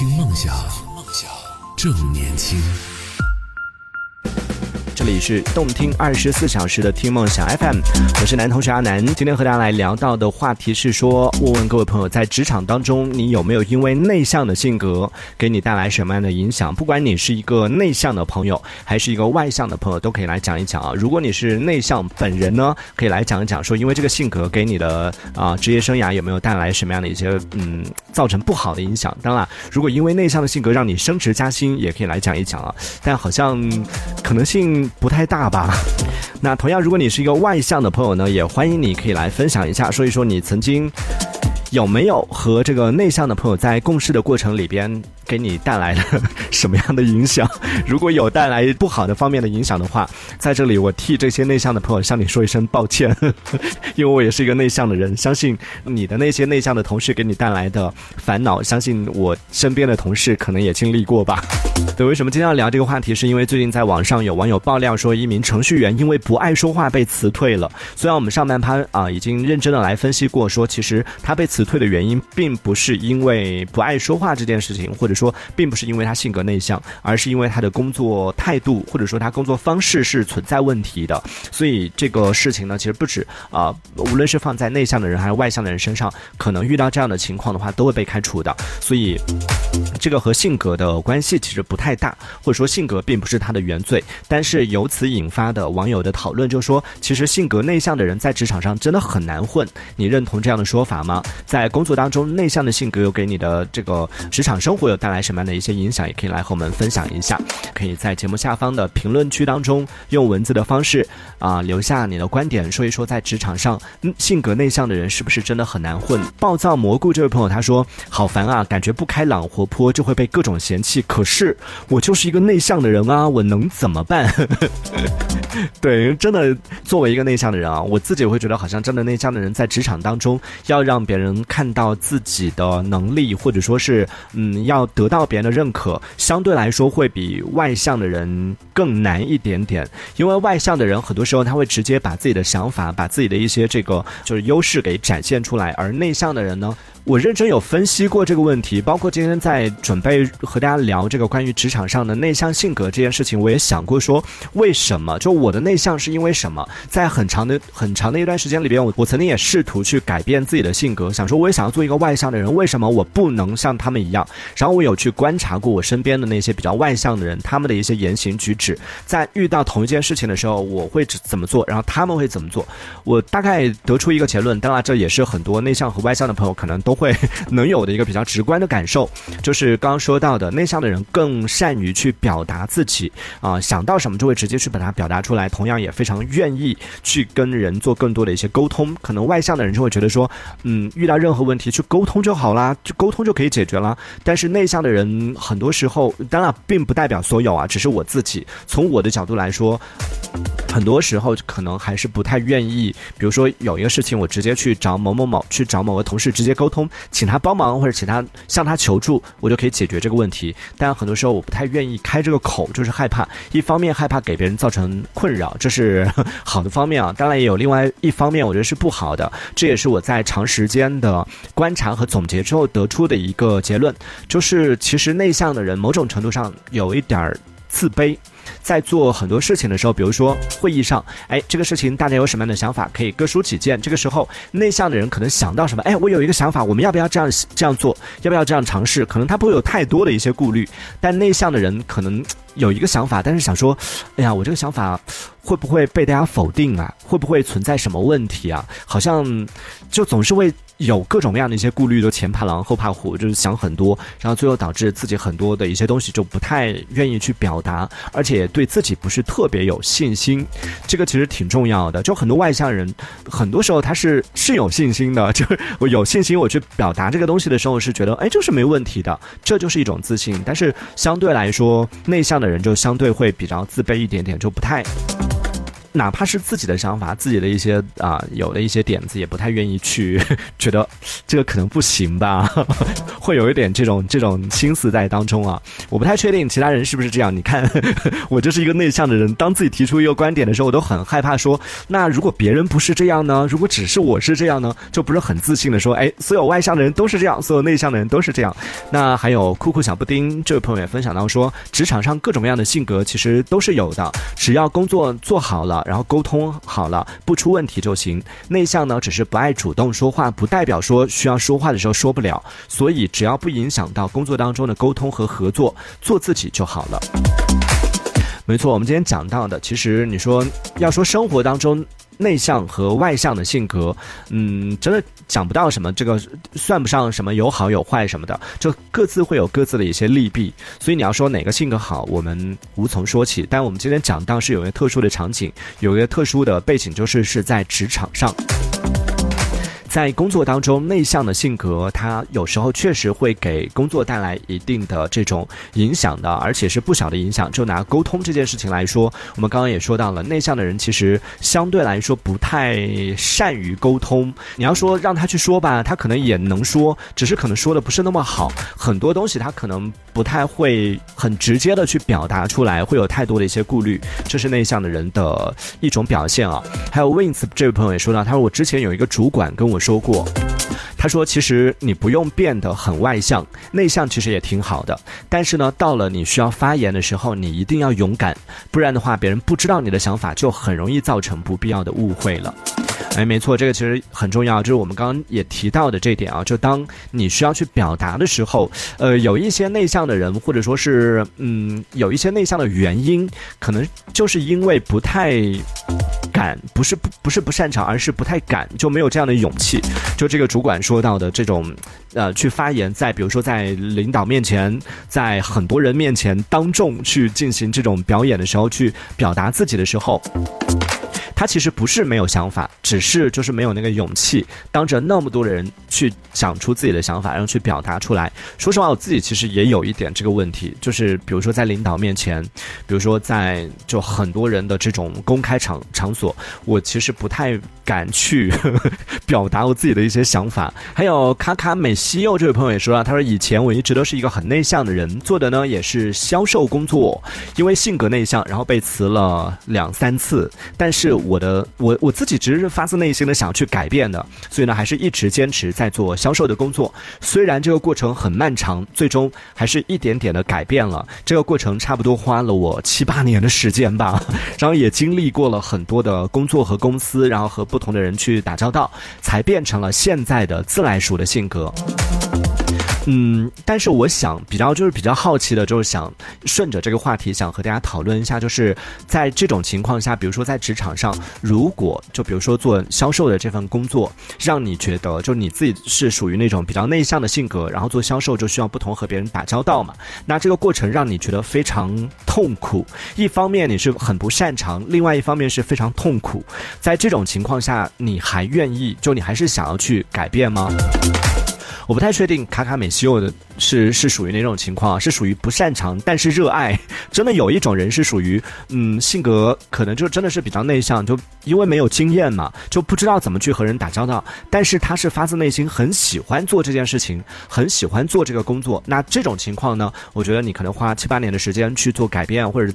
听梦想，正年轻。这里是动听二十四小时的听梦想 FM，我是男同学阿南。今天和大家来聊到的话题是说，问问各位朋友，在职场当中，你有没有因为内向的性格给你带来什么样的影响？不管你是一个内向的朋友，还是一个外向的朋友，都可以来讲一讲啊。如果你是内向本人呢，可以来讲一讲，说因为这个性格给你的啊职业生涯有没有带来什么样的一些嗯造成不好的影响？当然，如果因为内向的性格让你升职加薪，也可以来讲一讲啊。但好像可能性。不太大吧？那同样，如果你是一个外向的朋友呢，也欢迎你可以来分享一下，说一说你曾经有没有和这个内向的朋友在共事的过程里边。给你带来了 什么样的影响？如果有带来不好的方面的影响的话，在这里我替这些内向的朋友向你说一声抱歉，因为我也是一个内向的人。相信你的那些内向的同事给你带来的烦恼，相信我身边的同事可能也经历过吧。对，为什么今天要聊这个话题？是因为最近在网上有网友爆料说，一名程序员因为不爱说话被辞退了。虽然我们上半趴啊已经认真的来分析过，说其实他被辞退的原因并不是因为不爱说话这件事情，或者。说并不是因为他性格内向，而是因为他的工作态度或者说他工作方式是存在问题的。所以这个事情呢，其实不止啊，无论是放在内向的人还是外向的人身上，可能遇到这样的情况的话，都会被开除的。所以这个和性格的关系其实不太大，或者说性格并不是他的原罪。但是由此引发的网友的讨论，就说其实性格内向的人在职场上真的很难混。你认同这样的说法吗？在工作当中，内向的性格又给你的这个职场生活有带来什么样的一些影响，也可以来和我们分享一下。可以在节目下方的评论区当中用文字的方式啊留下你的观点，说一说在职场上嗯性格内向的人是不是真的很难混？暴躁蘑菇这位朋友他说好烦啊，感觉不开朗活泼就会被各种嫌弃。可是我就是一个内向的人啊，我能怎么办？对，真的作为一个内向的人啊，我自己会觉得好像真的内向的人在职场当中要让别人看到自己的能力，或者说是嗯要。得到别人的认可，相对来说会比外向的人更难一点点。因为外向的人很多时候他会直接把自己的想法、把自己的一些这个就是优势给展现出来，而内向的人呢。我认真有分析过这个问题，包括今天在准备和大家聊这个关于职场上的内向性格这件事情，我也想过说，为什么就我的内向是因为什么？在很长的很长的一段时间里边，我我曾经也试图去改变自己的性格，想说我也想要做一个外向的人，为什么我不能像他们一样？然后我有去观察过我身边的那些比较外向的人，他们的一些言行举止，在遇到同一件事情的时候，我会怎么做，然后他们会怎么做？我大概得出一个结论，当然这也是很多内向和外向的朋友可能都。会能有的一个比较直观的感受，就是刚刚说到的，内向的人更善于去表达自己啊，想到什么就会直接去把它表达出来，同样也非常愿意去跟人做更多的一些沟通。可能外向的人就会觉得说，嗯，遇到任何问题去沟通就好啦，就沟通就可以解决了。但是内向的人很多时候，当然并不代表所有啊，只是我自己从我的角度来说。很多时候可能还是不太愿意，比如说有一个事情，我直接去找某某某，去找某个同事直接沟通，请他帮忙或者请他向他求助，我就可以解决这个问题。但很多时候我不太愿意开这个口，就是害怕，一方面害怕给别人造成困扰，这是 好的方面啊。当然也有另外一方面，我觉得是不好的。这也是我在长时间的观察和总结之后得出的一个结论，就是其实内向的人某种程度上有一点儿自卑。在做很多事情的时候，比如说会议上，哎，这个事情大家有什么样的想法，可以各抒己见。这个时候，内向的人可能想到什么，哎，我有一个想法，我们要不要这样这样做？要不要这样尝试？可能他不会有太多的一些顾虑，但内向的人可能有一个想法，但是想说，哎呀，我这个想法会不会被大家否定啊？会不会存在什么问题啊？好像就总是为。有各种各样的一些顾虑，都前怕狼后怕虎，就是想很多，然后最后导致自己很多的一些东西就不太愿意去表达，而且对自己不是特别有信心。这个其实挺重要的。就很多外向人，很多时候他是是有信心的，就是我有信心，我去表达这个东西的时候是觉得，哎，这是没问题的，这就是一种自信。但是相对来说，内向的人就相对会比较自卑一点点，就不太。哪怕是自己的想法，自己的一些啊有的一些点子，也不太愿意去 觉得这个可能不行吧，会有一点这种这种心思在当中啊。我不太确定其他人是不是这样。你看，我就是一个内向的人，当自己提出一个观点的时候，我都很害怕说，那如果别人不是这样呢？如果只是我是这样呢？就不是很自信的说，哎，所有外向的人都是这样，所有内向的人都是这样。那还有酷酷小布丁这位朋友也分享到说，职场上各种各样的性格其实都是有的，只要工作做好了然后沟通好了，不出问题就行。内向呢，只是不爱主动说话，不代表说需要说话的时候说不了。所以只要不影响到工作当中的沟通和合作，做自己就好了。没错，我们今天讲到的，其实你说要说生活当中。内向和外向的性格，嗯，真的讲不到什么，这个算不上什么有好有坏什么的，就各自会有各自的一些利弊。所以你要说哪个性格好，我们无从说起。但我们今天讲到是有一个特殊的场景，有一个特殊的背景，就是是在职场上。在工作当中，内向的性格，他有时候确实会给工作带来一定的这种影响的，而且是不小的影响。就拿沟通这件事情来说，我们刚刚也说到了，内向的人其实相对来说不太善于沟通。你要说让他去说吧，他可能也能说，只是可能说的不是那么好。很多东西他可能不太会很直接的去表达出来，会有太多的一些顾虑，这是内向的人的一种表现啊。还有 Wins 这位朋友也说到，他说我之前有一个主管跟我。说过，他说：“其实你不用变得很外向，内向其实也挺好的。但是呢，到了你需要发言的时候，你一定要勇敢，不然的话，别人不知道你的想法，就很容易造成不必要的误会了。”哎，没错，这个其实很重要，就是我们刚刚也提到的这点啊。就当你需要去表达的时候，呃，有一些内向的人，或者说是嗯，有一些内向的原因，可能就是因为不太。敢不是不不是不擅长，而是不太敢，就没有这样的勇气。就这个主管说到的这种，呃，去发言，在比如说在领导面前，在很多人面前当众去进行这种表演的时候，去表达自己的时候。他其实不是没有想法，只是就是没有那个勇气，当着那么多人去讲出自己的想法，然后去表达出来。说实话，我自己其实也有一点这个问题，就是比如说在领导面前，比如说在就很多人的这种公开场场所，我其实不太敢去 表达我自己的一些想法。还有卡卡美西柚这位朋友也说了，他说以前我一直都是一个很内向的人，做的呢也是销售工作，因为性格内向，然后被辞了两三次，但是。我的我我自己只是发自内心的想去改变的，所以呢，还是一直坚持在做销售的工作。虽然这个过程很漫长，最终还是一点点的改变了。这个过程差不多花了我七八年的时间吧，然后也经历过了很多的工作和公司，然后和不同的人去打交道，才变成了现在的自来熟的性格。嗯，但是我想比较就是比较好奇的，就是想顺着这个话题，想和大家讨论一下，就是在这种情况下，比如说在职场上，如果就比如说做销售的这份工作，让你觉得就你自己是属于那种比较内向的性格，然后做销售就需要不同和别人打交道嘛，那这个过程让你觉得非常痛苦。一方面你是很不擅长，另外一方面是非常痛苦。在这种情况下，你还愿意就你还是想要去改变吗？我不太确定卡卡美西欧的是是属于哪种情况，是属于不擅长但是热爱。真的有一种人是属于，嗯，性格可能就真的是比较内向，就因为没有经验嘛，就不知道怎么去和人打交道。但是他是发自内心很喜欢做这件事情，很喜欢做这个工作。那这种情况呢，我觉得你可能花七八年的时间去做改变，或者。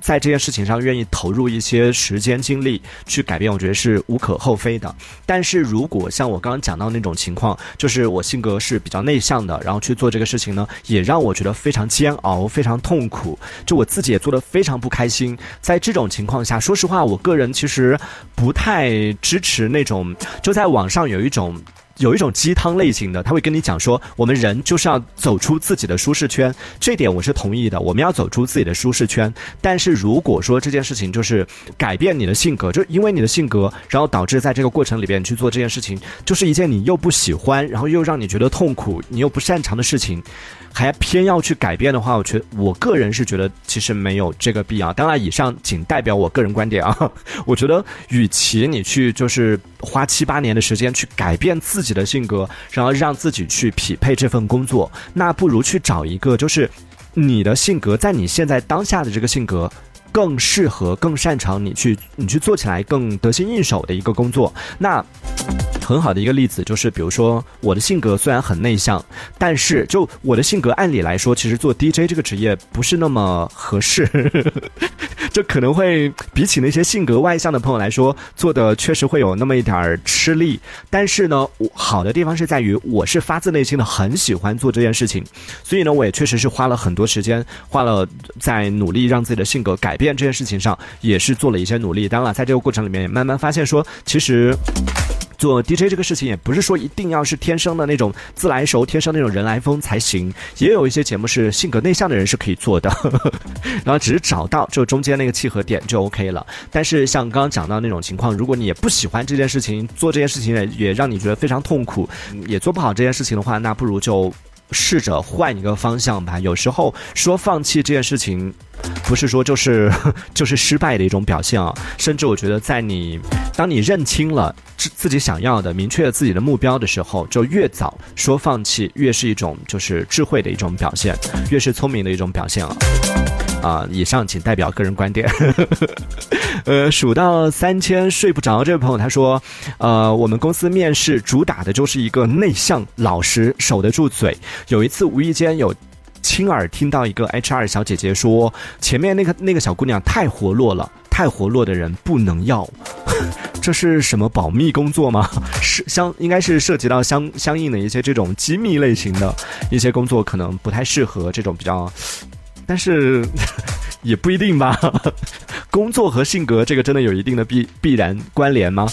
在这件事情上愿意投入一些时间精力去改变，我觉得是无可厚非的。但是如果像我刚刚讲到那种情况，就是我性格是比较内向的，然后去做这个事情呢，也让我觉得非常煎熬、非常痛苦，就我自己也做的非常不开心。在这种情况下，说实话，我个人其实不太支持那种，就在网上有一种。有一种鸡汤类型的，他会跟你讲说，我们人就是要走出自己的舒适圈，这点我是同意的。我们要走出自己的舒适圈，但是如果说这件事情就是改变你的性格，就因为你的性格，然后导致在这个过程里边去做这件事情，就是一件你又不喜欢，然后又让你觉得痛苦，你又不擅长的事情。还偏要去改变的话，我觉得我个人是觉得其实没有这个必要。当然，以上仅代表我个人观点啊。我觉得，与其你去就是花七八年的时间去改变自己的性格，然后让自己去匹配这份工作，那不如去找一个就是你的性格在你现在当下的这个性格。更适合、更擅长你去你去做起来更得心应手的一个工作。那很好的一个例子就是，比如说我的性格虽然很内向，但是就我的性格，按理来说，其实做 DJ 这个职业不是那么合适。这可能会比起那些性格外向的朋友来说，做的确实会有那么一点儿吃力。但是呢，好的地方是在于，我是发自内心的很喜欢做这件事情，所以呢，我也确实是花了很多时间，花了在努力让自己的性格改变这件事情上，也是做了一些努力。当然了，在这个过程里面，也慢慢发现说，其实。做 DJ 这个事情也不是说一定要是天生的那种自来熟、天生那种人来疯才行，也有一些节目是性格内向的人是可以做的，然后只是找到就中间那个契合点就 OK 了。但是像刚刚讲到那种情况，如果你也不喜欢这件事情，做这件事情也也让你觉得非常痛苦，也做不好这件事情的话，那不如就。试着换一个方向吧。有时候说放弃这件事情，不是说就是 就是失败的一种表现啊。甚至我觉得，在你当你认清了自自己想要的、明确了自己的目标的时候，就越早说放弃，越是一种就是智慧的一种表现，越是聪明的一种表现啊。啊，以上仅代表个人观点。呃，数到三千睡不着，这位朋友他说，呃，我们公司面试主打的就是一个内向、老实、守得住嘴。有一次无意间有亲耳听到一个 HR 小姐姐说，前面那个那个小姑娘太活络了，太活络的人不能要。这是什么保密工作吗？是相应该是涉及到相相应的一些这种机密类型的一些工作，可能不太适合这种比较。但是也不一定吧，工作和性格这个真的有一定的必必然关联吗？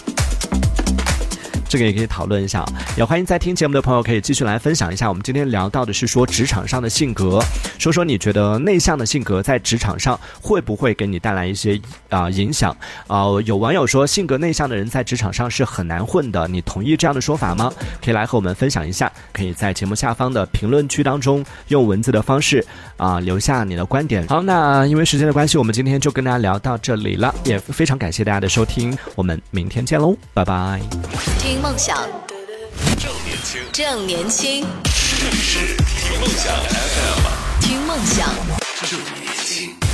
这个也可以讨论一下，也欢迎在听节目的朋友可以继续来分享一下。我们今天聊到的是说职场上的性格，说说你觉得内向的性格在职场上会不会给你带来一些啊影响啊？有网友说性格内向的人在职场上是很难混的，你同意这样的说法吗？可以来和我们分享一下，可以在节目下方的评论区当中用文字的方式啊留下你的观点。好，那因为时间的关系，我们今天就跟大家聊到这里了，也非常感谢大家的收听，我们明天见喽，拜拜。听。梦想正年轻，正年轻，这里是听梦想 FM，听梦想正年轻。